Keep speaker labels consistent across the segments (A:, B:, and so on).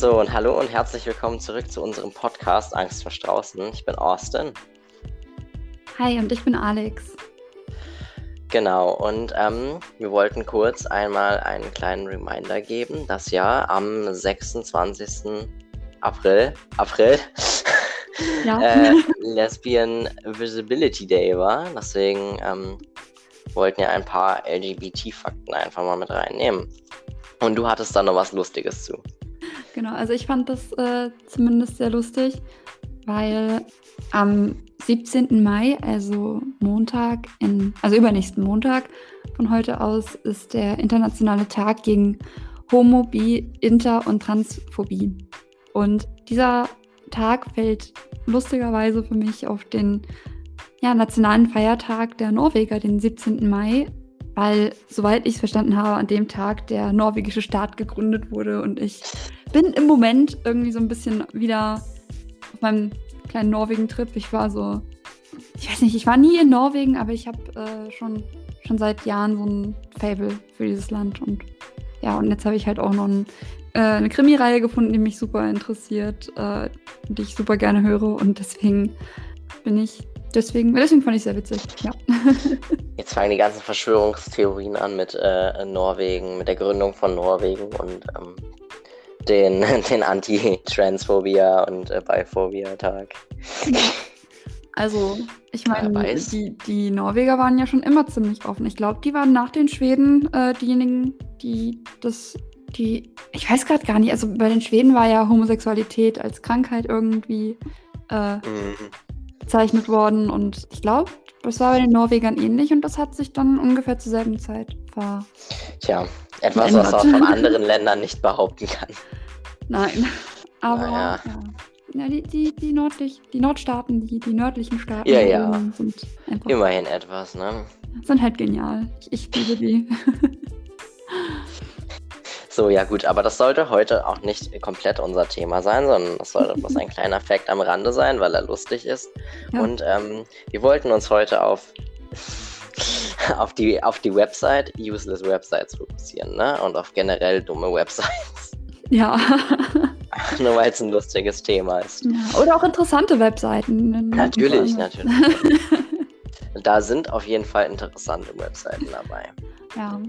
A: So, und hallo und herzlich willkommen zurück zu unserem Podcast Angst vor Straußen. Ich bin Austin.
B: Hi, und ich bin Alex.
A: Genau, und ähm, wir wollten kurz einmal einen kleinen Reminder geben, dass ja am 26. April, April, ja. äh, Lesbian Visibility Day war. Deswegen ähm, wollten ja ein paar LGBT-Fakten einfach mal mit reinnehmen. Und du hattest da noch was Lustiges zu.
B: Genau, also ich fand das äh, zumindest sehr lustig, weil am 17. Mai, also Montag, in, also übernächsten Montag von heute aus, ist der internationale Tag gegen Homo, Bi, Inter und Transphobie. Und dieser Tag fällt lustigerweise für mich auf den ja, nationalen Feiertag der Norweger, den 17. Mai, weil, soweit ich es verstanden habe, an dem Tag der norwegische Staat gegründet wurde und ich bin im Moment irgendwie so ein bisschen wieder auf meinem kleinen Norwegen-Trip. Ich war so, ich weiß nicht, ich war nie in Norwegen, aber ich habe äh, schon, schon seit Jahren so ein Fable für dieses Land und ja, und jetzt habe ich halt auch noch ein, äh, eine Krimireihe gefunden, die mich super interessiert, äh, die ich super gerne höre und deswegen bin ich Deswegen, deswegen fand ich es sehr witzig, ja.
A: Jetzt fangen die ganzen Verschwörungstheorien an mit äh, Norwegen, mit der Gründung von Norwegen und ähm, den, den Anti-Transphobia und äh, Biphobia-Tag.
B: Also, ich meine, die, die Norweger waren ja schon immer ziemlich offen. Ich glaube, die waren nach den Schweden äh, diejenigen, die das, die, ich weiß gerade gar nicht, also bei den Schweden war ja Homosexualität als Krankheit irgendwie äh, mhm bezeichnet worden. Und ich glaube, das war bei den Norwegern ähnlich und das hat sich dann ungefähr zur selben Zeit ver.
A: Tja, etwas, was man von anderen Ländern nicht behaupten kann.
B: Nein, aber naja. ja. Ja, die, die, die, Nordlich, die Nordstaaten, die, die nördlichen Staaten
A: ja, ja. sind einfach. Immerhin etwas, ne?
B: Sind halt genial. Ich, ich liebe die.
A: So, ja gut, aber das sollte heute auch nicht komplett unser Thema sein, sondern das sollte bloß ein kleiner Fact am Rande sein, weil er lustig ist. Ja. Und ähm, wir wollten uns heute auf, auf, die, auf die Website, useless Websites fokussieren, ne? Und auf generell dumme Websites.
B: Ja.
A: Nur weil es ein lustiges Thema ist.
B: Ja, oder auch interessante Webseiten.
A: Natürlich, natürlich. da sind auf jeden Fall interessante Webseiten dabei.
B: Ja.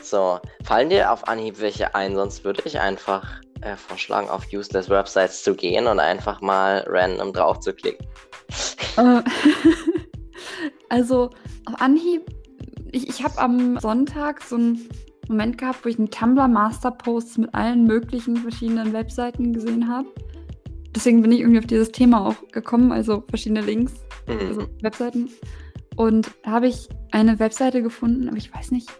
A: So, fallen dir auf Anhieb welche ein? Sonst würde ich einfach äh, vorschlagen, auf Useless Websites zu gehen und einfach mal random drauf zu klicken.
B: Äh, also, auf Anhieb, ich, ich habe am Sonntag so einen Moment gehabt, wo ich einen Tumblr Master Post mit allen möglichen verschiedenen Webseiten gesehen habe. Deswegen bin ich irgendwie auf dieses Thema auch gekommen, also verschiedene Links, mhm. also Webseiten. Und da habe ich eine Webseite gefunden, aber ich weiß nicht,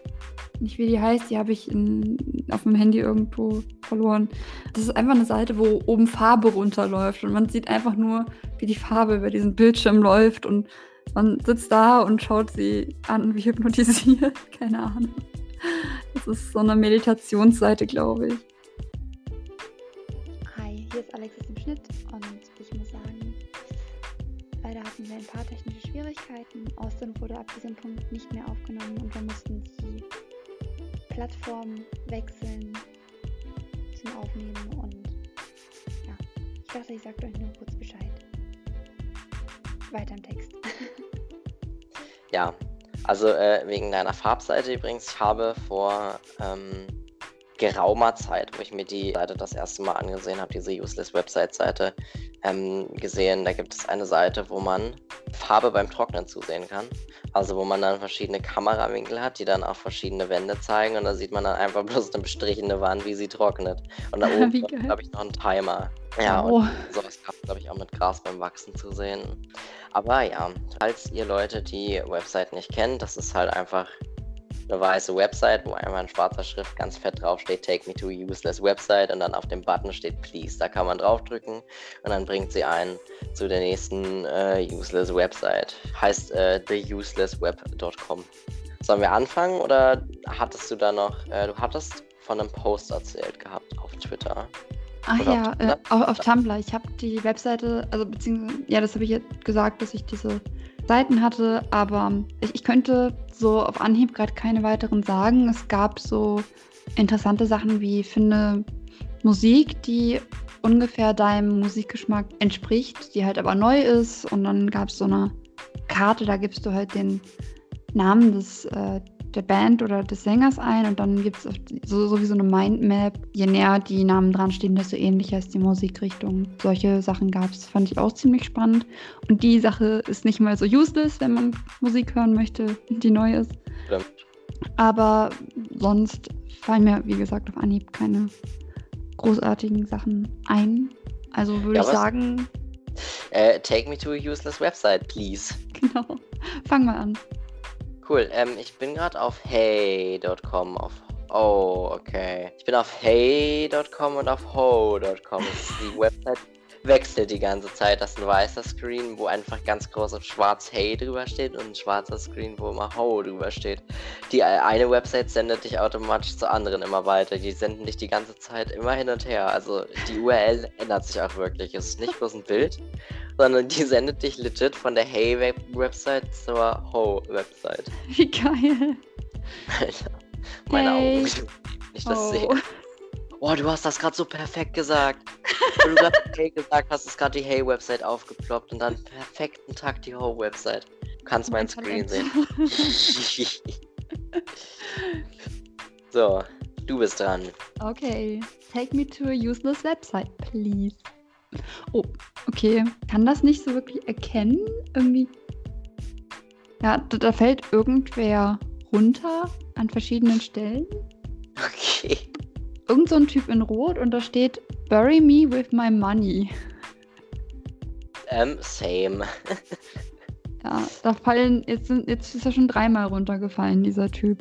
B: nicht wie die heißt, die habe ich in, auf dem Handy irgendwo verloren. Das ist einfach eine Seite, wo oben Farbe runterläuft und man sieht einfach nur, wie die Farbe über diesen Bildschirm läuft und man sitzt da und schaut sie an, wie hypnotisiert. Keine Ahnung. Das ist so eine Meditationsseite, glaube ich.
C: Hi, hier ist Alex aus dem Schnitt und ich muss sagen, leider hatten wir ein paar technische Schwierigkeiten. Austin wurde ab diesem Punkt nicht mehr aufgenommen und wir mussten die Plattform wechseln zum Aufnehmen und ja, ich dachte, ich sage euch nur kurz Bescheid. Weiter im Text.
A: ja, also äh, wegen deiner Farbseite übrigens, ich habe vor ähm, geraumer Zeit, wo ich mir die Seite das erste Mal angesehen habe, diese Useless Website-Seite, ähm, gesehen. Da gibt es eine Seite, wo man Farbe beim Trocknen zusehen kann. Also wo man dann verschiedene Kamerawinkel hat, die dann auch verschiedene Wände zeigen und da sieht man dann einfach bloß eine bestrichene Wand, wie sie trocknet. Und da oben habe ich noch einen Timer. Ja, oh. und sowas kann man, glaube ich, auch mit Gras beim Wachsen zu sehen. Aber ja, falls ihr Leute die Website nicht kennt, das ist halt einfach eine weiße Website, wo einmal in schwarzer Schrift ganz fett drauf steht, Take me to a useless website und dann auf dem Button steht Please. Da kann man draufdrücken und dann bringt sie einen zu der nächsten äh, useless Website. Heißt äh, theuselessweb.com. Sollen wir anfangen oder hattest du da noch, äh, du hattest von einem Post erzählt gehabt auf Twitter?
B: Ach Oder ja, auf, äh, auf, auf Tumblr. Ich habe die Webseite, also beziehungsweise, ja, das habe ich jetzt gesagt, dass ich diese Seiten hatte, aber ich, ich könnte so auf Anhieb gerade keine weiteren sagen. Es gab so interessante Sachen wie finde Musik, die ungefähr deinem Musikgeschmack entspricht, die halt aber neu ist. Und dann gab es so eine Karte, da gibst du halt den Namen des, äh, der Band oder des Sängers ein und dann gibt es so, so wie so eine Mindmap. Je näher die Namen dran stehen, desto ähnlicher ist die Musikrichtung. Solche Sachen gab es, fand ich auch ziemlich spannend. Und die Sache ist nicht mal so useless, wenn man Musik hören möchte, die neu ist.
A: Stimmt.
B: Aber sonst fallen mir, wie gesagt, auf Anhieb keine großartigen Sachen ein. Also würde
A: Ja,
B: ich sagen,
A: Äh, take me to a useless website, please.
B: genau. Fang mal an.
A: Cool, ähm, ich bin gerade auf hey.com, auf Oh, okay. Ich bin auf hey.com und auf ho.com. Die Website wechselt die ganze Zeit. Das ist ein weißer Screen, wo einfach ganz groß auf schwarz Hey drüber steht und ein schwarzer Screen, wo immer Ho drüber steht. Die äh, eine Website sendet dich automatisch zur anderen immer weiter. Die senden dich die ganze Zeit immer hin und her. Also die URL ändert sich auch wirklich. Es ist nicht bloß ein Bild, sondern die sendet dich legit von der Hey-Website zur Ho-Website.
B: Wie geil.
A: Alter, meine
B: Hey.
A: Augen, wenn ich das
B: Oh.
A: sehe. Oh, du hast das gerade so perfekt gesagt. Wo du gerade Hey gesagt hast, ist gerade die Hey-Website aufgeploppt und dann perfekten Takt die Ho-Website. Du kannst
B: Mein
A: mein Screen sehen. so, du bist dran.
B: Okay. Take me to a useless website, please. Oh, okay. Kann das nicht so wirklich erkennen? Irgendwie. Ja, da, da fällt irgendwer runter an verschiedenen Stellen.
A: Okay.
B: Irgend so ein Typ in Rot und da steht Bury me with my money.
A: Ähm, same.
B: Ja, da fallen, jetzt, sind, jetzt ist er schon dreimal runtergefallen, dieser Typ.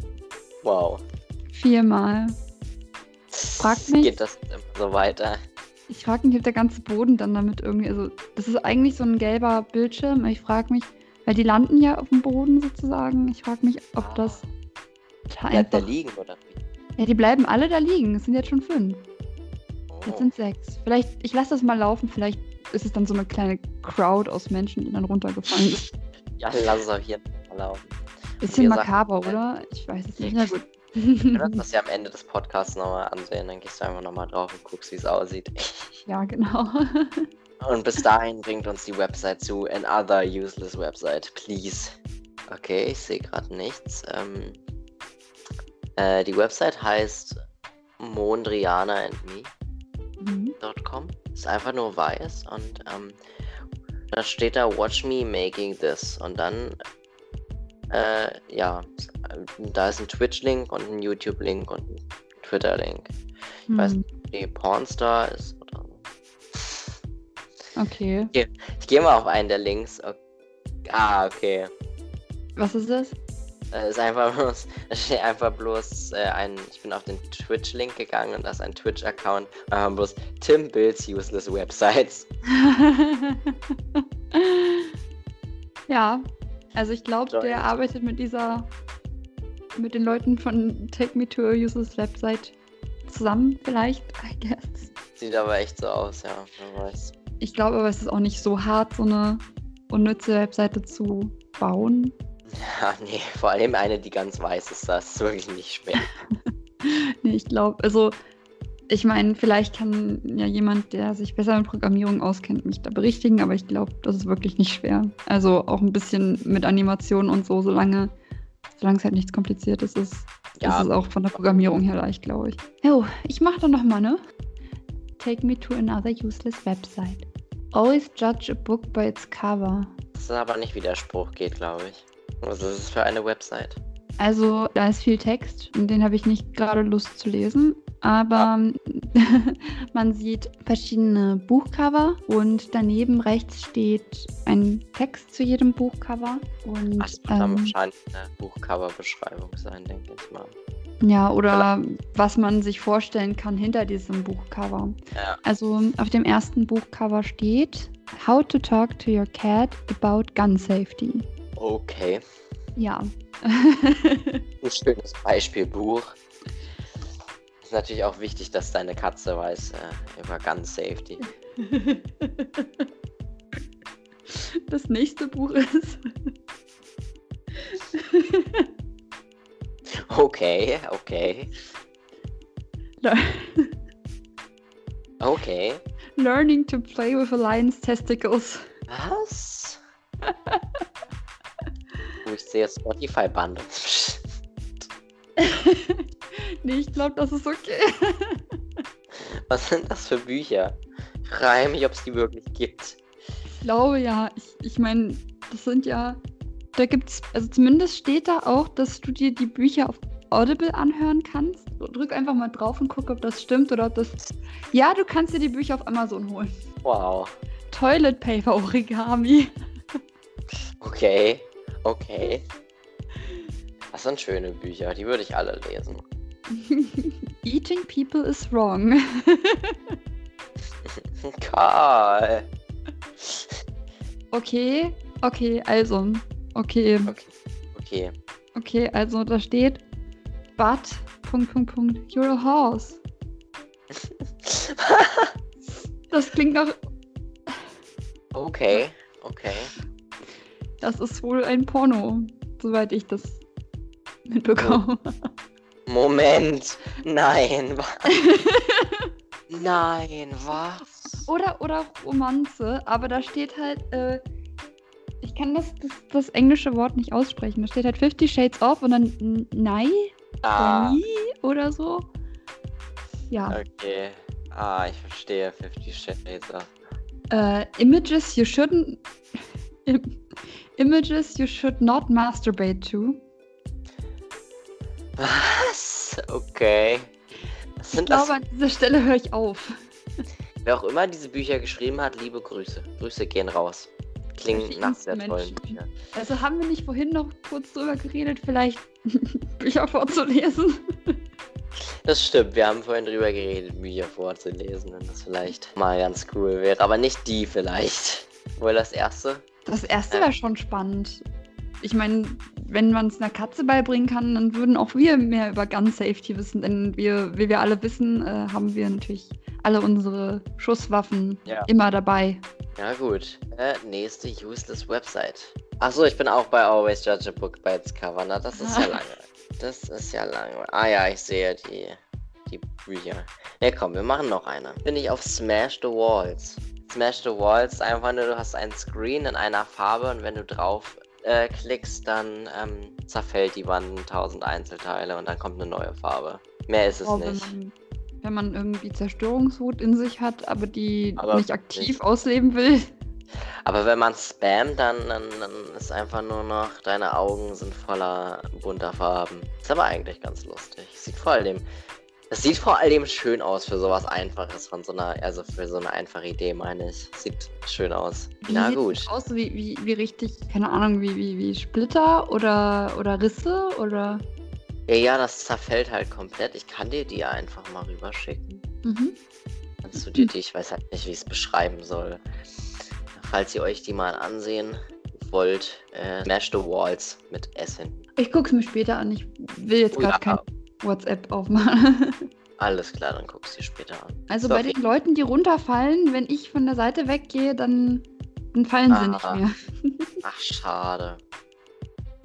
A: Wow.
B: Viermal. Frag mich.
A: Geht das so weiter?
B: Ich frage mich, ob der ganze Boden dann damit irgendwie, also das ist eigentlich so ein gelber Bildschirm. Ich frage mich, weil die landen ja auf dem Boden sozusagen. Ich frage mich, ob das da
A: Bleibt
B: einfach.
A: liegen oder wie?
B: Ja, die bleiben alle da liegen. Es sind jetzt schon fünf. Jetzt
A: Oh.
B: sind sechs. Vielleicht, ich lasse das mal laufen. Vielleicht ist es dann so eine kleine Crowd aus Menschen, die dann runtergefallen sind.
A: Ja, lass es auch hier mal laufen.
B: Bisschen
A: wir sagen-
B: makaber, oder? Ich weiß es nicht. Na gut.
A: Du kannst das ja am Ende des Podcasts nochmal ansehen, dann gehst du einfach nochmal drauf und guckst, wie es aussieht.
B: ja, genau.
A: Und bis dahin bringt uns die Website zu another useless website, please. Okay, ich sehe gerade nichts. Ähm, äh, die Website heißt mondrianaandme.com.
B: Mhm.
A: Ist einfach nur weiß und ähm, da steht da Watch me making this und dann äh, ja, da ist ein Twitch-Link und ein YouTube-Link und ein Twitter-Link. Ich weiß
B: Hm,
A: nicht, ob die Pornstar ist oder.
B: Okay.
A: Ich gehe mal auf einen der Links. Ok- Ah, okay.
B: Was ist das?
A: Äh, ist einfach bloß, steht einfach bloß äh, ein, ich bin auf den Twitch-Link gegangen und da ist ein Twitch-Account. Wir haben bloß Tim Builds Useless Websites.
B: ja, also ich glaube, der arbeitet mit dieser, mit den Leuten von Take Me to a Useless Website zusammen, vielleicht, I guess.
A: Sieht aber echt so aus, ja. Wer weiß.
B: Ich glaube aber, es ist auch nicht so hart, so eine unnütze Webseite zu bauen.
A: Ja, nee, vor allem eine, die ganz weiß ist, das ist wirklich nicht schwer.
B: Nee, ich glaube, also ich meine, vielleicht kann ja jemand, der sich besser mit Programmierung auskennt, mich da berichtigen, aber ich glaube, das ist wirklich nicht schwer. Also auch ein bisschen mit Animationen und so, solange, solange es halt nichts Kompliziertes ist,
A: Ja.
B: ist es auch von der Programmierung her leicht, glaube ich. Jo, ich mache dann noch mal, ne? Take me to another useless website. Always judge a book by its cover.
A: Das ist aber nicht, wie der Spruch geht, glaube ich. Was ist es für eine Website?
B: Also, da ist viel Text und den habe ich nicht gerade Lust zu lesen. Aber man sieht verschiedene Buchcover und daneben rechts steht ein Text zu jedem Buchcover. Und
A: Das dann
B: ähm,
A: wahrscheinlich eine Buchcover-Beschreibung sein, denke ich mal.
B: ja, oder was man sich vorstellen kann hinter diesem Buchcover.
A: Ja.
B: Also auf dem ersten Buchcover steht How to talk to your cat about gun safety.
A: Okay.
B: Ja.
A: Ein schönes Beispielbuch. Ist natürlich auch wichtig, dass deine Katze weiß äh, über Gun Safety.
B: Das nächste Buch ist
A: Okay, okay. Okay.
B: Learning to play with a lion's testicles.
A: Was? oh, ich sehe Spotify-Bundle.
B: nee, ich glaube, das ist okay.
A: Was sind das für Bücher? Ich frage mich, ob es die wirklich gibt.
B: Ich glaube ja. Ich, ich meine, das sind ja. Da gibt's, also zumindest steht da auch, dass du dir die Bücher auf Audible anhören kannst. Drück einfach mal drauf und guck, ob das stimmt oder ob das. Ja, du kannst dir die Bücher auf Amazon holen.
A: Wow.
B: Toilet Paper Origami.
A: Okay. Okay. Das sind schöne Bücher, die würde ich alle lesen.
B: Eating people is wrong.
A: Karl.
B: Okay, okay, also. Okay,
A: Okay. Okay.
B: okay, also da steht. But. Punkt, Punkt, Punkt. You're a horse. Das klingt nach.
A: Okay. Okay.
B: Das ist wohl ein Porno, soweit ich das mitbekomme.
A: Moment. Nein. wa- Nein, was?
B: Oder, oder Romanze, aber da steht halt, äh, ich kann das, das, das englische Wort nicht aussprechen. Da steht halt Fifty Shades of und dann Nei
A: Ah,
B: oder so. Ja.
A: okay. Ah, ich verstehe. Fifty Shades of.
B: Äh, images you shouldn't. Im- Images you should not masturbate to.
A: Was? Okay. Was
B: Ich
A: sind
B: glaube,
A: das?
B: an dieser Stelle höre ich auf.
A: Wer auch immer diese Bücher geschrieben hat, liebe Grüße. Grüße gehen raus.
B: Solche
A: nach sehr tollen. Büchern.
B: Also haben wir nicht vorhin noch kurz drüber geredet, vielleicht Bücher vorzulesen?
A: Das stimmt, wir haben vorhin drüber geredet, Bücher vorzulesen, wenn das vielleicht mal ganz cool wäre. Aber nicht die vielleicht. Wohl das erste?
B: Das erste wäre schon spannend. Ich meine, wenn man es einer Katze beibringen kann, dann würden auch wir mehr über Gun Safety wissen. Denn wir, wie wir alle wissen, äh, haben wir natürlich alle unsere Schusswaffen
A: Ja.
B: immer dabei.
A: Ja gut. Äh, nächste useless Website. Achso, ich bin auch bei Always Judge a Book by its Cover. Na, das ist ja lange. Das ist ja lange. Ah ja, ich sehe die, die Bücher. Ne, komm, wir machen noch eine. Bin ich auf Smash the Walls. Smash the Walls, einfach nur, du hast ein Screen in einer Farbe und wenn du drauf äh, klickst, dann ähm, zerfällt die Wand in tausend Einzelteile und dann kommt eine neue Farbe. Mehr ist es
B: wenn
A: nicht.
B: man, wenn man irgendwie Zerstörungswut in sich hat, aber die
A: Aber
B: nicht aktiv
A: nicht-
B: ausleben will.
A: Aber wenn man spammt, dann, dann, dann ist einfach nur noch, deine Augen sind voller bunter Farben. Ist aber eigentlich ganz lustig. Sieht vor allem, es sieht vor allem schön aus für sowas Einfaches von so einer, also für so eine einfache Idee, meine ich. Sieht schön aus.
B: Wie
A: Na
B: sieht
A: gut.
B: das Aus wie, wie, wie richtig, keine Ahnung, wie, wie, wie Splitter oder, oder Risse oder.
A: Ja, ja, das zerfällt halt komplett. Ich kann dir die einfach mal rüberschicken.
B: Mhm.
A: Kannst du dir die, ich weiß halt nicht, wie ich es beschreiben soll. Falls ihr euch die mal ansehen wollt, äh, Smash the Walls mit S hinten.
B: Ich guck's mir später an. Ich will jetzt
A: Oh
B: gerade kein WhatsApp aufmachen.
A: Alles klar, dann guckst du dir später an.
B: Also
A: So,
B: bei den Leuten, die runterfallen, wenn ich von der Seite weggehe, dann, dann fallen sie
A: Ah.
B: nicht mehr.
A: Ach, schade.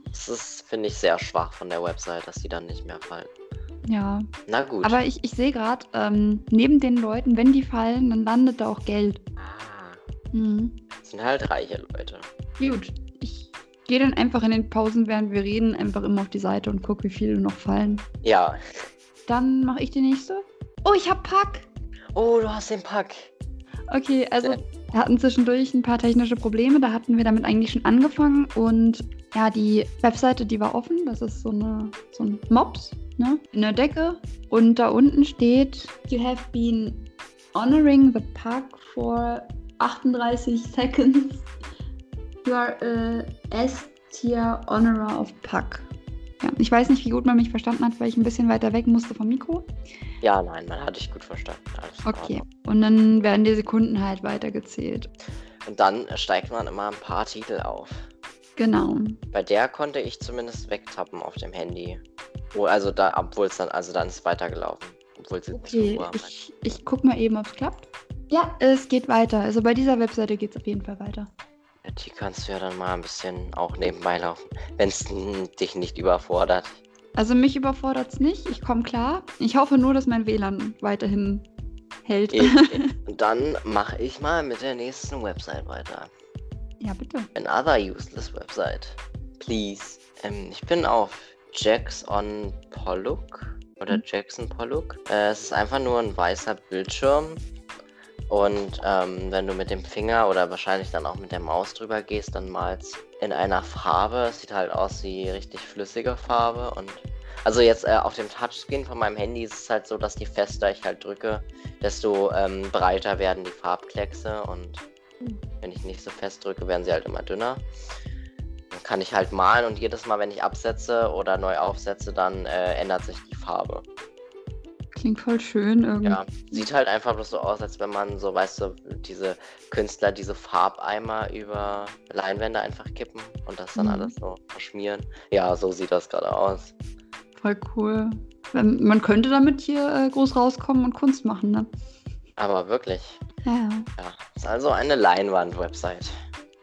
A: Das ist, finde ich, sehr schwach von der Website, dass die dann nicht mehr fallen.
B: Ja.
A: Na gut.
B: Aber ich, ich sehe gerade, ähm, neben den Leuten, wenn die fallen, dann landet da auch Geld.
A: ah,
B: Mhm.
A: das sind halt reiche Leute.
B: Gut. Ich gehe dann einfach in den Pausen, während wir reden, einfach immer auf die Seite und gucke, wie viele noch fallen.
A: Ja.
B: Dann mache ich die nächste. Oh, ich hab Pack.
A: Oh, du hast den Pack.
B: Okay, also
A: Sehr-
B: wir hatten zwischendurch ein paar technische Probleme. Da hatten wir damit eigentlich schon angefangen. Und ja, die Webseite, die war offen. Das ist so, eine, so ein Mops ne? in der Decke. Und da unten steht, You have been honoring the pack for 38 seconds. You are a S-Tier Honorer of Pack. Ja, ich weiß nicht, wie gut man mich verstanden hat, weil ich ein bisschen weiter weg musste vom Mikro.
A: Ja, nein, man hat dich gut verstanden. Alles
B: Okay. Und dann werden die Sekunden halt weitergezählt.
A: Und dann steigt man immer ein paar Titel auf.
B: Genau.
A: Bei der konnte ich zumindest wegtappen auf dem Handy. Oh, also da, obwohl es dann, also dann ist weitergelaufen. Obwohl sie
B: Okay, ich, ich guck mal eben, ob es klappt. Ja, es geht weiter. Also bei dieser Webseite geht es auf jeden Fall weiter.
A: Ja, Die kannst du ja dann mal ein bisschen auch nebenbei laufen, wenn es dich nicht überfordert.
B: Also mich überfordert es nicht. Ich komme klar. Ich hoffe nur, dass mein WLAN weiterhin hält.
A: Und dann mache ich mal mit der nächsten Website weiter.
B: Ja, bitte.
A: Another useless website. Please. Ähm, ich bin auf Jackson Pollock oder
B: Mhm.
A: Jackson Pollock. Äh, es ist einfach nur ein weißer Bildschirm. Und ähm, wenn du mit dem Finger oder wahrscheinlich dann auch mit der Maus drüber gehst, dann malst in einer Farbe. Es sieht halt aus wie richtig flüssige Farbe. Und also jetzt äh, auf dem Touchscreen von meinem Handy ist es halt so, dass je fester ich halt drücke, desto ähm, breiter werden die Farbkleckse. Und
B: Mhm.
A: wenn ich nicht so fest drücke, werden sie halt immer dünner. Dann kann ich halt malen und jedes Mal, wenn ich absetze oder neu aufsetze, dann äh, ändert sich die Farbe.
B: Klingt voll schön irgendwie.
A: Ja, sieht halt einfach bloß so aus, als wenn man so, weißt du, diese Künstler diese Farbeimer über Leinwände einfach kippen und das dann
B: Mhm.
A: alles so verschmieren. Ja, so sieht das gerade aus.
B: Voll cool. Man könnte damit hier äh, groß rauskommen und Kunst machen, ne?
A: Aber wirklich,
B: Ja, ja.
A: ja, ist also eine Leinwand-Website.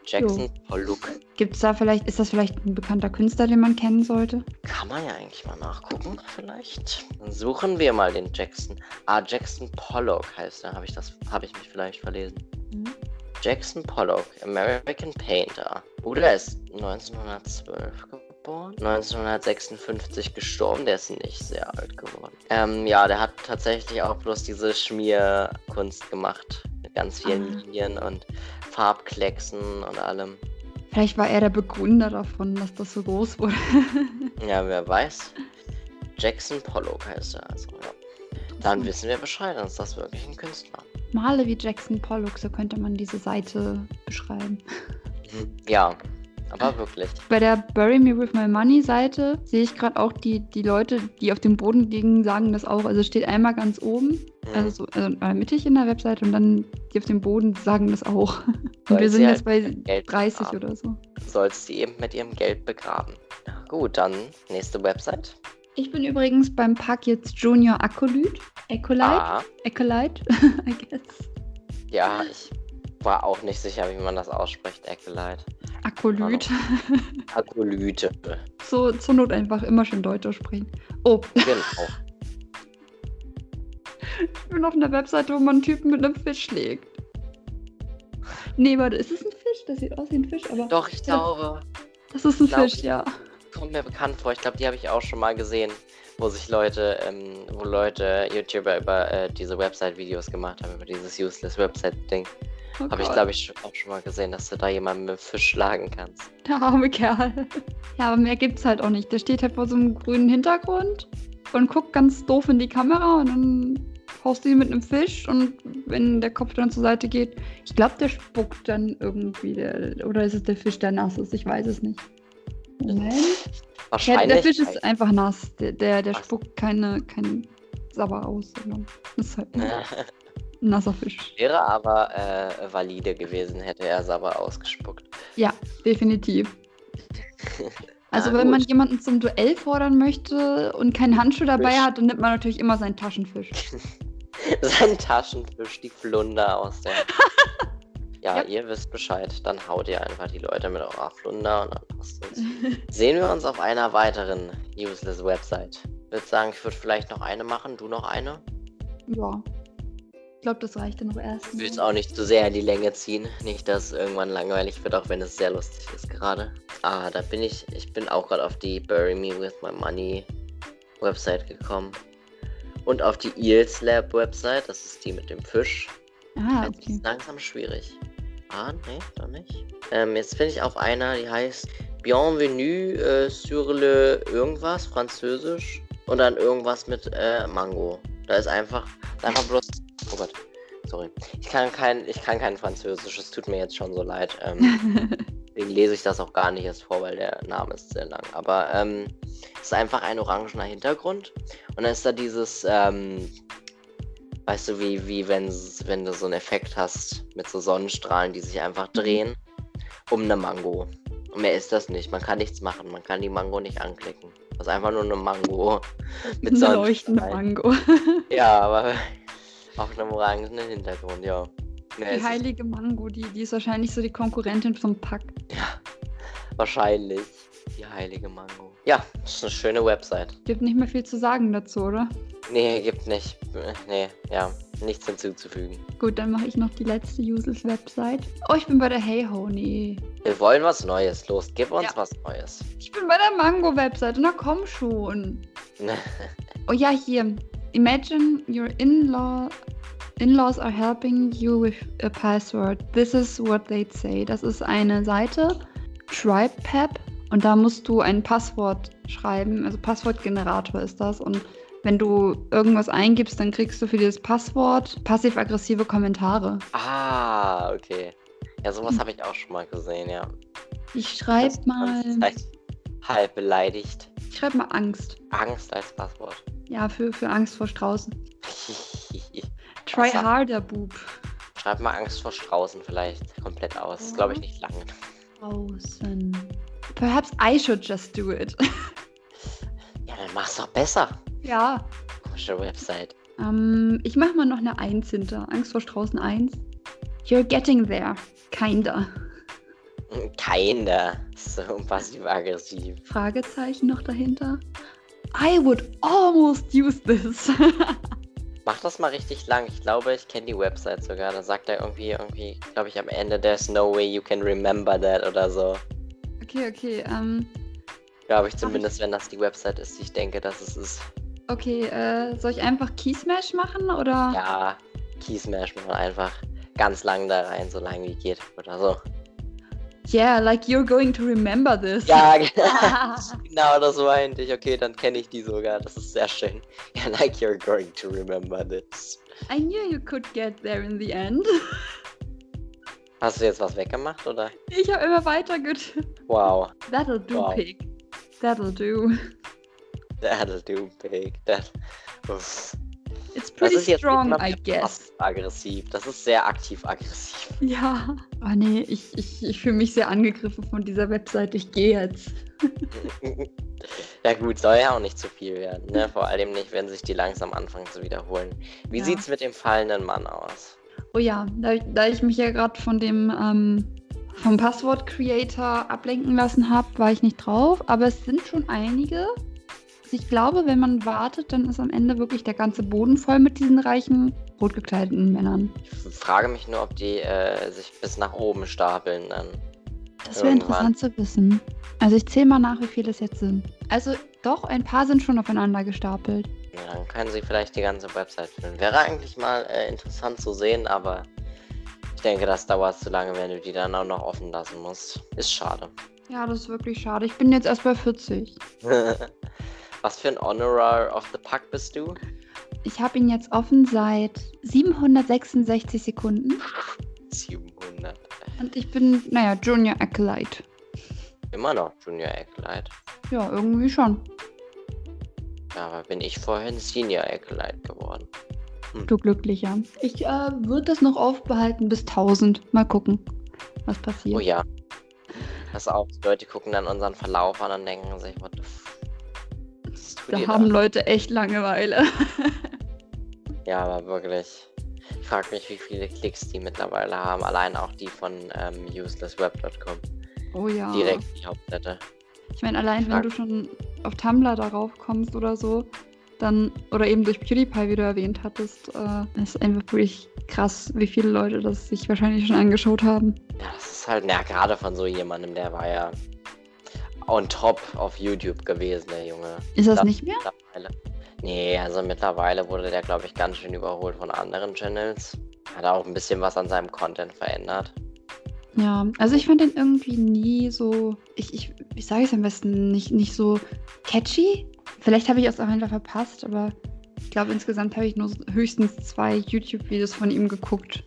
A: Jackson Pollock.
B: Gibt's da vielleicht, ist das vielleicht ein bekannter Künstler, den man kennen sollte?
A: Kann man ja eigentlich mal nachgucken, vielleicht. Dann suchen wir mal den Jackson. Ah, Jackson Pollock heißt er. Habe ich das, habe ich mich vielleicht verlesen. Jackson Pollock, American Painter. Bruder ist 1912 geboren, 1956 gestorben, der ist nicht sehr alt geworden. Ähm, ja, der hat tatsächlich auch bloß diese Schmierkunst gemacht. Mit ganz vielen
B: Ah.
A: Linien und Farbklecksen und allem.
B: Vielleicht war er der Begründer davon, dass das so groß wurde.
A: Ja, wer weiß. Jackson Pollock heißt er also, ja. Dann wissen wir Bescheid, dann ist das wirklich ein Künstler.
B: Male wie Jackson Pollock, so könnte man diese Seite beschreiben.
A: Ja, aber wirklich.
B: Bei der Bury Me With My Money Seite sehe ich gerade auch die, die Leute, die auf dem Boden liegen, sagen das auch. Also es steht einmal ganz oben,
A: Mhm.
B: also so also mittig in der Webseite und dann die auf dem Boden sagen das auch. Und
A: Weil
B: wir sind
A: halt
B: jetzt bei
A: Geld
B: 30
A: haben.
B: oder so.
A: sollst sie eben mit ihrem Geld begraben. Gut, dann nächste Website.
B: Ich bin übrigens beim Park jetzt Junior Acolyte. Acolyte?
A: Ah,
B: Acolyte, I guess.
A: ja, ich war auch nicht sicher, wie man das ausspricht. Acolyte.
B: Acolyte.
A: Akolyte.
B: So zur Not einfach immer schön Deutsch aussprechen. Oh,
A: Genau.
B: ich bin auf einer Webseite, wo man einen Typen mit einem Fisch schlägt. Nee, warte, ist es ein Fisch? Das sieht aus wie ein Fisch, aber.
A: Doch, ich glaube,
B: Das ist ein
A: glaub-
B: Fisch, ja.
A: kommt mir bekannt vor. Ich glaube, die habe ich auch schon mal gesehen, wo sich Leute, ähm, wo Leute, YouTuber über äh, diese Website-Videos gemacht haben, über dieses useless Website-Ding.
B: Oh
A: Habe ich, glaube ich, auch schon mal gesehen, dass du da jemanden mit Fisch schlagen kannst.
B: Der arme Kerl. Ja, aber mehr gibt's halt auch nicht. Der steht halt vor so einem grünen Hintergrund und guckt ganz doof in die Kamera und dann haust du ihn mit einem Fisch und wenn der Kopf dann zur Seite geht, ich glaube, der spuckt dann irgendwie. Der, oder ist es der Fisch, der nass ist? Ich weiß es nicht. Moment. Ja,
A: Wahrscheinlich.
B: der Fisch ist einfach nass. Der, der, der spuckt keine, kein Sabber aus. Das ist halt nasser Fisch.
A: Wäre aber äh, valide gewesen, hätte er es aber ausgespuckt.
B: Ja, definitiv. Also
A: Na
B: wenn man
A: gut.
B: jemanden zum Duell fordern möchte und keinen Handschuh dabei
A: Fisch.
B: hat, dann nimmt man natürlich immer seinen Taschenfisch.
A: Sein Taschenfisch, die Flunder aus der. Ja,
B: Ja.
A: ihr wisst Bescheid. Dann haut ihr einfach die Leute mit eurer Flunder und dann passt es. Sehen wir uns auf einer weiteren useless Website. Ich würde sagen, ich würde vielleicht noch eine machen, du noch eine.
B: ja. Ich glaube, das reicht dann noch erst.
A: Ich will es auch nicht zu sehr in die Länge ziehen. Nicht, dass es irgendwann langweilig wird, auch wenn es sehr lustig ist gerade. Ah, da bin ich. Ich bin auch gerade auf die Bury Me With My Money Website gekommen. Und auf die Eels Lab Website. Das ist die mit dem Fisch.
B: Ah, okay.
A: ist langsam schwierig. Ah, nee, doch nicht. Ähm, jetzt bin ich auf einer, die heißt Bienvenue äh, sur le irgendwas, französisch. Und dann irgendwas mit äh, Mango. Da ist einfach, ist einfach bloß. Oh Gott, sorry. Ich kann kein, ich kann kein Französisch, es tut mir jetzt schon so leid. Ähm, deswegen lese ich das auch gar nicht erst vor, weil der Name ist sehr lang. Aber ähm, es ist einfach ein orangener Hintergrund. Und dann ist da dieses, ähm, weißt du, wie, wie wenn, wenn du so einen Effekt hast mit so Sonnenstrahlen, die sich einfach drehen, um eine Mango. Und mehr ist das nicht. Man kann nichts machen. Man kann die Mango nicht anklicken. Das ist einfach nur eine Mango mit
B: Eine leuchtende
A: Sonnenstrahlen.
B: Mango.
A: Ja, aber auf einem orangenen Hintergrund, ja. Nee,
B: Die heilige Mango, die, die ist wahrscheinlich so die Konkurrentin vom Pack.
A: Ja, wahrscheinlich. Die heilige Mango. Ja, das ist eine schöne Website.
B: Gibt nicht mehr viel zu sagen dazu, oder?
A: Nee, gibt nicht. Nee, ja. Nichts hinzuzufügen.
B: Gut, dann mache ich noch die letzte Useless-Website. Oh, ich bin bei der Heyho. Nee.
A: Wir wollen was Neues. Los, gib uns
B: Ja.
A: was Neues.
B: Ich bin bei der Mango-Website. Na komm schon. Oh ja, hier. Imagine your in-law in-laws are helping you with a password. This is what they'd say. Das ist eine Seite, TribePep, und da musst du ein Passwort schreiben. Also Passwortgenerator ist das. Und wenn du irgendwas eingibst, dann kriegst du für dieses Passwort passiv-aggressive Kommentare.
A: ah, okay. Ja, sowas habe ich auch schon mal gesehen, ja.
B: Ich schreibe mal,
A: Halb beleidigt.
B: Ich schreibe mal Angst.
A: Angst als Passwort.
B: Ja, für, für Angst vor Straußen. Try
A: Wasser.
B: harder, Boob.
A: Schreib mal Angst vor Straußen vielleicht komplett aus. Das glaube ich nicht lange.
B: Draußen. Perhaps I should just do it.
A: Ja, dann mach's doch besser.
B: ja.
A: Komische Website.
B: Ähm, ich mach mal noch eine 1 hinter. Angst vor Straußen 1. You're getting there. Kinda.
A: Keiner. So passiv-aggressiv.
B: Fragezeichen noch dahinter. I would almost use this.
A: Mach das mal richtig lang. Ich glaube, ich kenne die Website sogar. Da sagt er irgendwie, irgendwie, glaube ich, am Ende, there's no way you can remember that oder so.
B: okay, okay. Ähm,
A: Glaube ich zumindest, wenn das die Website ist, die ich denke, dass es ist.
B: okay, äh, soll ich einfach Key Smash machen oder?
A: Ja, Key Smash machen einfach ganz lang da rein, so lange wie geht oder so.
B: Yeah, like you're going to remember this.
A: Ja, genau, das meinte ich. Okay, dann kenne ich die sogar. Das ist sehr schön. Ja, like you're going to remember this.
B: I knew you could get there in the end.
A: Hast du jetzt was weggemacht oder?
B: Ich habe immer weiter getippt.
A: Wow.
B: That'll do,
A: Wow.
B: pig. That'll do.
A: That'll do big. That... Uff.
B: It's
A: Das
B: pretty
A: ist jetzt
B: strong,
A: mal
B: I guess.
A: aggressiv. Das ist sehr aktiv-aggressiv.
B: Ja. Oh nee, ich, ich, ich fühle mich sehr angegriffen von dieser Website. Ich gehe jetzt.
A: ja gut, soll ja auch nicht zu viel werden. Ne? Vor allem nicht, wenn sich die langsam anfangen zu wiederholen. Wie
B: Ja.
A: sieht's mit dem fallenden Mann aus?
B: Oh ja, da, ich- da ich mich ja gerade von dem ähm, vom Passwort-Creator ablenken lassen habe, war ich nicht drauf. Aber es sind schon einige. Ich glaube, wenn man wartet, dann ist am Ende wirklich der ganze Boden voll mit diesen reichen, rot gekleideten Männern.
A: Ich frage mich nur, ob die äh, sich bis nach oben stapeln dann.
B: Das wäre interessant zu wissen. Also ich zähle mal nach, wie viele es jetzt sind. Also doch, ein paar sind schon aufeinander gestapelt.
A: Ja, dann können sie vielleicht die ganze Website füllen. Wäre eigentlich mal äh, interessant zu sehen, aber ich denke, das dauert zu lange, wenn du die dann auch noch offen lassen musst. Ist schade.
B: Ja, das ist wirklich schade. Ich bin jetzt erst bei 40.
A: Was für ein Honorar of the Pack bist du?
B: Ich habe ihn jetzt offen seit 766 Sekunden.
A: 700.
B: Und ich bin, naja, Junior Acolyte.
A: Immer noch Junior Acolyte.
B: Ja, irgendwie schon.
A: Ja, aber bin ich vorhin Senior Acolyte geworden.
B: Du Glücklicher. Ich äh, würde das noch aufbehalten bis 1000. Mal gucken, was passiert.
A: Oh ja. Pass auf, die Leute gucken dann unseren Verlauf an und denken sich, what the f Was tut
B: da
A: ihr
B: haben Leute echt Langeweile.
A: Ja, aber wirklich. Ich frage mich, wie viele Klicks die mittlerweile haben. Allein auch die von ähm, uselessweb.com.
B: Oh ja.
A: Direkt die Hauptseite.
B: Ich meine, allein wenn du schon auf Tumblr darauf kommst oder so, dann, oder eben durch PewDiePie, wie du erwähnt hattest, äh, ist einfach wirklich krass, wie viele Leute das sich wahrscheinlich schon angeschaut haben.
A: Ja, das ist halt, na, gerade von so jemandem, der war ja on top auf YouTube gewesen, der Junge.
B: Ist das
A: Ja.
B: nicht mehr?
A: Nee, also mittlerweile wurde der, glaube ich, ganz schön überholt von anderen Channels. Hat auch ein bisschen was an seinem Content verändert.
B: Ja, also ich fand den irgendwie nie so, ich, ich, wie sage ich es am besten, nicht, nicht so catchy. Vielleicht habe ich es auch einfach verpasst, aber ich glaube insgesamt habe ich nur höchstens zwei YouTube-Videos von ihm geguckt.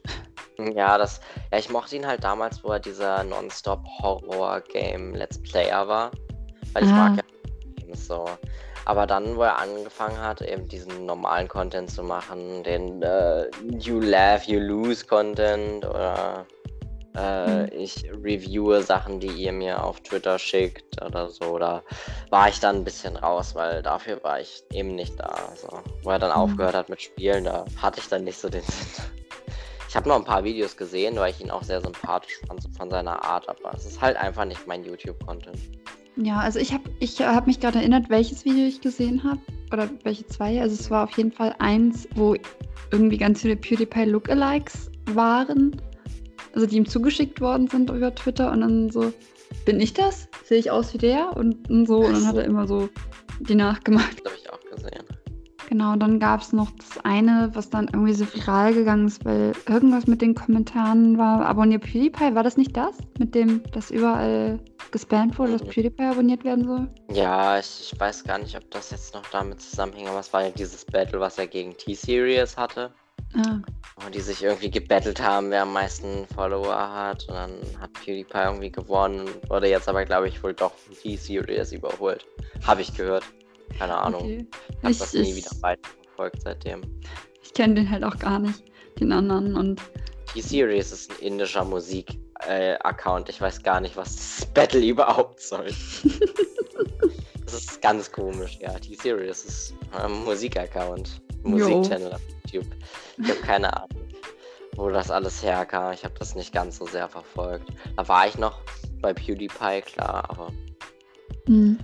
A: Ja, das, ja, ich mochte ihn halt damals, wo er dieser Non-Stop-Horror-Game-Let's Player war. Weil ich
B: Ah.
A: mag ja Games so. Aber dann, wo er angefangen hat, eben diesen normalen Content zu machen, den äh, You Laugh, You Lose Content oder äh,
B: Mhm.
A: ich reviewe Sachen, die ihr mir auf Twitter schickt oder so, da war ich dann ein bisschen raus, weil dafür war ich eben nicht da. So. Wo er dann
B: Mhm.
A: aufgehört hat mit Spielen, da hatte ich dann nicht so den Sinn. Ich habe noch ein paar Videos gesehen, weil ich ihn auch sehr sympathisch fand von seiner Art, aber es ist halt einfach nicht mein YouTube-Content.
B: Ja, also ich habe ich hab mich gerade erinnert, welches Video ich gesehen habe. Oder welche zwei. Also es war auf jeden Fall eins, wo irgendwie ganz viele PewDiePie Lookalikes waren. Also die ihm zugeschickt worden sind über Twitter und dann so, bin ich das? Sehe ich aus wie der? Und, und so. Und dann hat er immer so die nachgemacht.
A: Das habe ich auch gesehen.
B: Genau, und dann gab es noch das eine, was dann irgendwie so viral gegangen ist, weil irgendwas mit den Kommentaren war, abonniert PewDiePie, war das nicht das? Mit dem, dass überall gespammt wurde, dass. PewDiePie abonniert werden soll?
A: Ja, ich, ich weiß gar nicht, ob das jetzt noch damit zusammenhing, aber es war ja dieses Battle, was er gegen T-Series hatte.
B: Ah,
A: Und die sich irgendwie gebettelt haben, wer am meisten Follower hat. Und dann hat PewDiePie irgendwie gewonnen. Wurde jetzt aber, glaube ich, wohl doch von T-Series überholt. Habe ich gehört. Keine Ahnung.
B: okay.
A: Hab
B: Ich,
A: das nie wieder weiterverfolgt seitdem.
B: ich kenne den halt auch gar nicht, den anderen. Und
A: T-Series ist ein indischer Musik-Account. ich weiß gar nicht, was das Battle überhaupt soll. das ist ganz komisch, ja. T-Series ist ein Musik-Account. Musik-Channel auf YouTube. Ich habe keine Ahnung, wo das alles herkam. Ich habe das nicht ganz so sehr verfolgt. Da war ich noch bei PewDiePie, klar, aber
B: hm.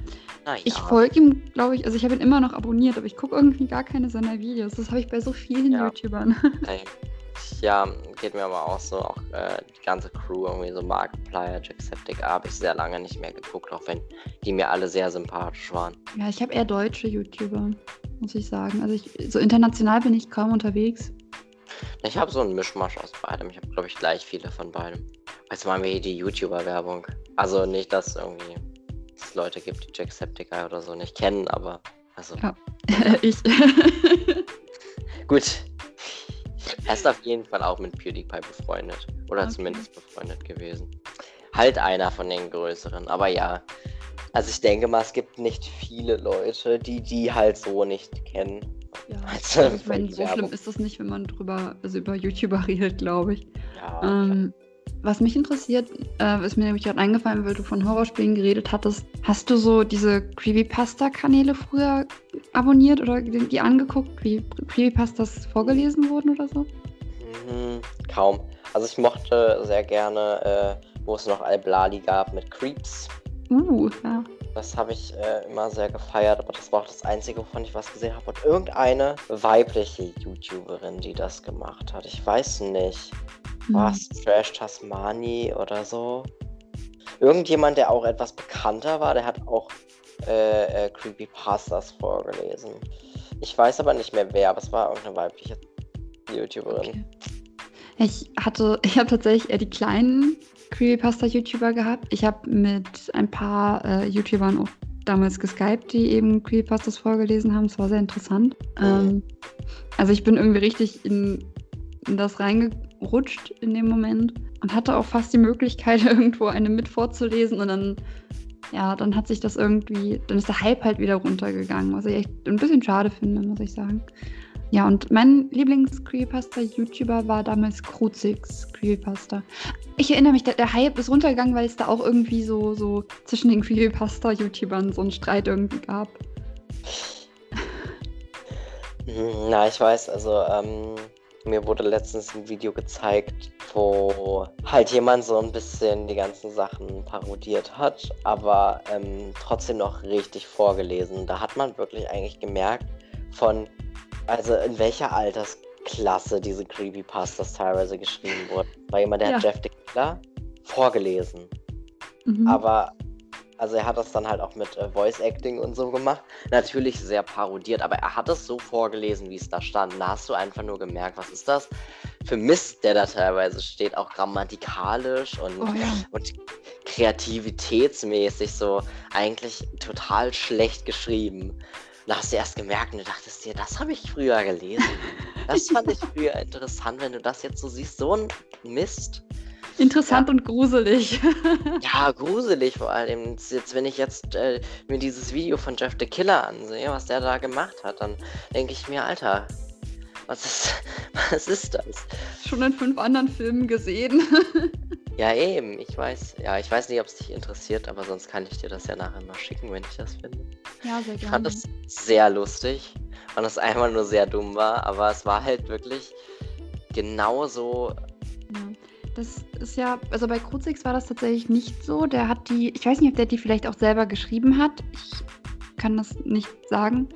A: Naja.
B: ich folge ihm, glaube ich, also ich habe ihn immer noch abonniert, aber ich gucke irgendwie gar keine seiner Videos. Das habe ich bei so vielen
A: Ja.
B: YouTubern.
A: Ja, geht mir aber auch so, auch äh, die ganze Crew, irgendwie so Markiplier, Jacksepticeye, habe ich sehr lange nicht mehr geguckt, auch wenn die mir alle sehr sympathisch waren.
B: ja, ich habe eher deutsche YouTuber, muss ich sagen. Also ich, so international bin ich kaum unterwegs.
A: Ich habe so einen Mischmasch aus beidem. Ich habe, glaube ich, gleich viele von beidem. Jetzt machen wir hier die YouTuber-Werbung. Also nicht, dass irgendwie es Leute gibt, die Jacksepticeye oder so nicht kennen, aber also
B: Ja. ich.
A: gut. Er ist auf jeden Fall auch mit PewDiePie befreundet. Oder
B: Okay.
A: zumindest befreundet gewesen. Halt einer von den größeren, aber ja. Also ich denke mal, es gibt nicht viele Leute, die die halt so nicht kennen.
B: ja.
A: Also,
B: ich meine, so schlimm ist das nicht, wenn man drüber, also über YouTuber redet, glaube ich.
A: Ja,
B: Ähm, was mich interessiert, äh, ist mir nämlich gerade eingefallen, weil du von Horrorspielen geredet hattest. Hast du so diese Creepypasta-Kanäle früher abonniert oder die, angeguckt, wie Creepypastas vorgelesen wurden oder so?
A: Mhm, kaum. Also ich mochte sehr gerne, äh, wo es noch Alblali gab mit Creeps.
B: Uh, ja.
A: Das habe ich äh, immer sehr gefeiert, aber das war auch das Einzige, wovon ich was gesehen habe. Und irgendeine weibliche YouTuberin, die das gemacht hat. Ich weiß nicht.
B: Hm.
A: Was? Trash Tasmani oder so? Irgendjemand, der auch etwas bekannter war, der hat auch äh, äh, Creepypastas vorgelesen. Ich weiß aber nicht mehr wer, aber es war irgendeine weibliche YouTuberin.
B: Okay. Ich hatte, ich habe tatsächlich eher die kleinen Creepypasta-YouTuber gehabt. Ich habe mit ein paar äh, YouTubern auch damals geskypt, die eben Creepypastas vorgelesen haben. Es war sehr interessant. Ähm, also ich bin irgendwie richtig in, in das reingerutscht in dem Moment und hatte auch fast die Möglichkeit, irgendwo eine mit vorzulesen und dann, ja, dann hat sich das irgendwie, dann ist der Hype halt wieder runtergegangen, was ich echt ein bisschen schade finde, muss ich sagen. Ja, und mein Lieblings-Creepypasta-YouTuber war damals Kruzix Creepypasta. Ich erinnere mich, der, der Hype ist runtergegangen, weil es da auch irgendwie so, so zwischen den Creepypasta-YouTubern so einen Streit irgendwie gab.
A: Hm, Na, ich weiß, also ähm, mir wurde letztens ein Video gezeigt, wo halt jemand so ein bisschen die ganzen Sachen parodiert hat, aber ähm, trotzdem noch richtig vorgelesen. Da hat man wirklich eigentlich gemerkt, von, also in welcher Altersklasse diese Creepypastas teilweise geschrieben wurden. War jemand, der hat
B: Ja.
A: Jeff the Killer vorgelesen.
B: Mhm.
A: Aber, also er hat das dann halt auch mit äh, Voice Acting und so gemacht. Natürlich sehr parodiert, aber er hat es so vorgelesen, wie es da stand. Da hast du einfach nur gemerkt, was ist das für Mist, der da teilweise steht, auch grammatikalisch und,
B: oh ja.
A: und kreativitätsmäßig so eigentlich total schlecht geschrieben. Da hast du erst gemerkt und du dachtest dir, das habe ich früher gelesen. Das fand ich früher interessant, wenn du das jetzt so siehst. So ein Mist.
B: Interessant und gruselig.
A: Ja, gruselig vor allem. Jetzt, wenn ich jetzt äh, mir dieses Video von Jeff the Killer ansehe, was der da gemacht hat, dann denke ich mir, Alter, was ist, was ist das?
B: Schon in fünf anderen Filmen gesehen.
A: Ja, eben, ich weiß. Ja, ich weiß nicht, ob es dich interessiert, aber sonst kann ich dir das ja nachher mal schicken, wenn ich das finde.
B: ja, sehr
A: Ich fand das sehr lustig und es einmal nur sehr dumm war, aber es war halt wirklich genauso.
B: Das ist ja, also bei Kruzix war das tatsächlich nicht so. Der hat die, ich weiß nicht, ob der die vielleicht auch selber geschrieben hat. Ich kann das nicht sagen.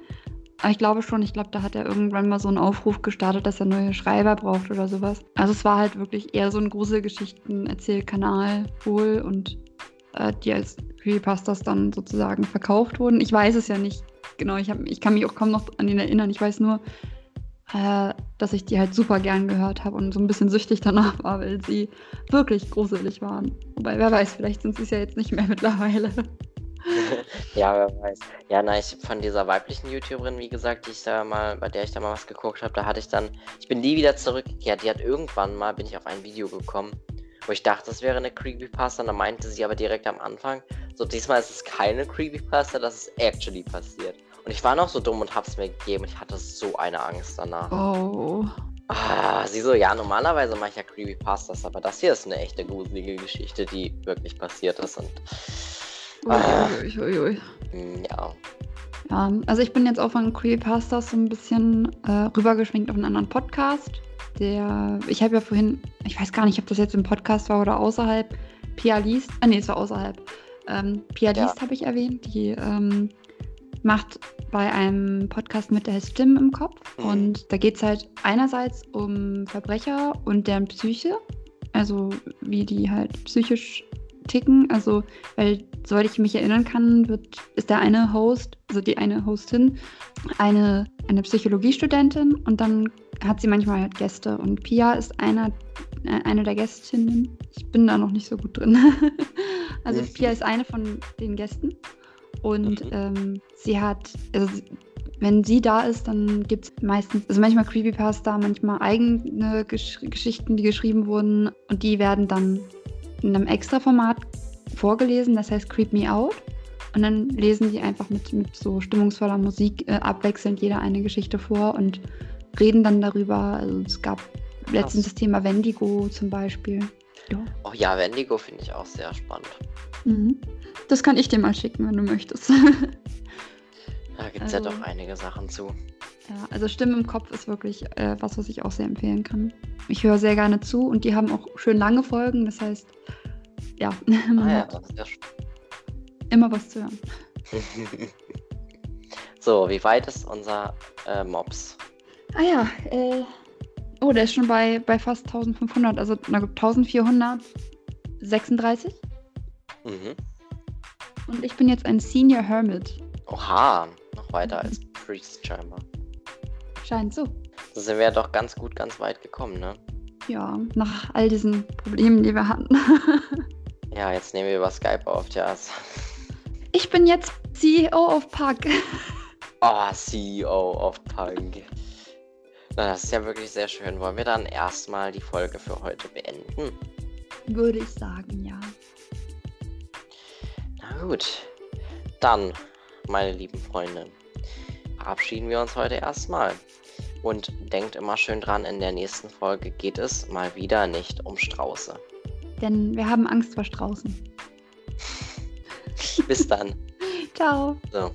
B: Aber ich glaube schon, ich glaube, da hat er irgendwann mal so einen Aufruf gestartet, dass er neue Schreiber braucht oder sowas. Also es war halt wirklich eher so ein Gruselgeschichten-Erzählkanal wohl und äh, die als Creepypastas dann sozusagen verkauft wurden. Ich weiß es ja nicht genau, ich, hab, ich kann mich auch kaum noch an ihn erinnern. Ich weiß nur, äh, dass ich die halt super gern gehört habe und so ein bisschen süchtig danach war, weil sie wirklich gruselig waren. Wobei, wer weiß, vielleicht sind sie es ja jetzt nicht mehr mittlerweile.
A: ja, wer weiß. Ja, na, ich von dieser weiblichen YouTuberin, wie gesagt, die ich da mal, bei der ich da mal was geguckt habe, da hatte ich dann, ich bin nie wieder zurückgekehrt. Die hat irgendwann mal, bin ich auf ein Video gekommen, wo ich dachte, das wäre eine Creepypasta, und dann meinte sie aber direkt am Anfang, so diesmal ist es keine Creepypasta, das ist actually passiert. Und ich war noch so dumm und hab's mir gegeben. Ich hatte so eine Angst danach.
B: Oh.
A: Ah, sie so, ja, normalerweise mache ich ja Creepypastas, aber das hier ist eine echte gruselige Geschichte, die wirklich passiert ist. Und,
B: ah, ui, ui, ui.
A: Hm, ja.
B: Ja, also ich bin jetzt auch von Creepypastas so ein bisschen äh, rübergeschwenkt auf einen anderen Podcast. Der, ich habe ja vorhin, ich weiß gar nicht, ob das jetzt im Podcast war oder außerhalb, Pia Liest, ah nee, es war außerhalb. Ähm, Pia ja. Liest habe ich erwähnt, die ähm, macht bei einem Podcast mit, der heißt Stimmen im Kopf. Mhm. Und da geht es halt einerseits um Verbrecher und deren Psyche, also wie die halt psychisch ticken. Also, weil, soweit ich mich erinnern kann, wird, ist der eine Host, also die eine Hostin, eine, eine Psychologiestudentin und dann hat sie manchmal halt Gäste. Und Pia ist einer, äh, eine der Gästinnen. Ich bin da noch nicht so gut drin. also, Pia ist eine von den Gästen. Und mhm. ähm, sie hat, also wenn sie da ist, dann gibt es meistens, also manchmal Creepypasta, manchmal eigene Gesch Geschichten, die geschrieben wurden und die werden dann in einem extra Format vorgelesen, das heißt Creep Me Out. Und dann lesen die einfach mit, mit so stimmungsvoller Musik äh, abwechselnd jeder eine Geschichte vor und reden dann darüber. Also es gab letztens das Thema Wendigo zum Beispiel.
A: Ja. Oh ja, Wendigo finde ich auch sehr spannend.
B: Mhm. Das kann ich dir mal schicken, wenn du möchtest.
A: da gibt es also, ja doch einige Sachen zu.
B: Ja, also Stimme im Kopf ist wirklich äh, was, was ich auch sehr empfehlen kann. Ich höre sehr gerne zu und die haben auch schön lange Folgen, das heißt, ja, man ah, ja, hat ja immer was zu hören.
A: so, wie weit ist unser äh, Mops?
B: Ah ja, äh, oh, der ist schon bei, bei fast 1500, also na, 1436. Mhm. Und ich bin jetzt ein Senior Hermit.
A: Oha, noch weiter als Priest scheinbar.
B: Scheint so.
A: Da sind wir ja doch ganz gut, ganz weit gekommen, ne?
B: Ja, nach all diesen Problemen, die wir hatten.
A: ja, jetzt nehmen wir über Skype auf, ja.
B: Ich bin jetzt CEO of Pug.
A: oh, CEO of Pug. Na, das ist ja wirklich sehr schön. Wollen wir dann erstmal die Folge für heute beenden?
B: Würde ich sagen, ja.
A: Na gut. Dann, meine lieben Freunde, verabschieden wir uns heute erstmal. Und denkt immer schön dran, in der nächsten Folge geht es mal wieder nicht um Strauße.
B: Denn wir haben Angst vor Straußen.
A: Bis dann.
B: Ciao.
A: So.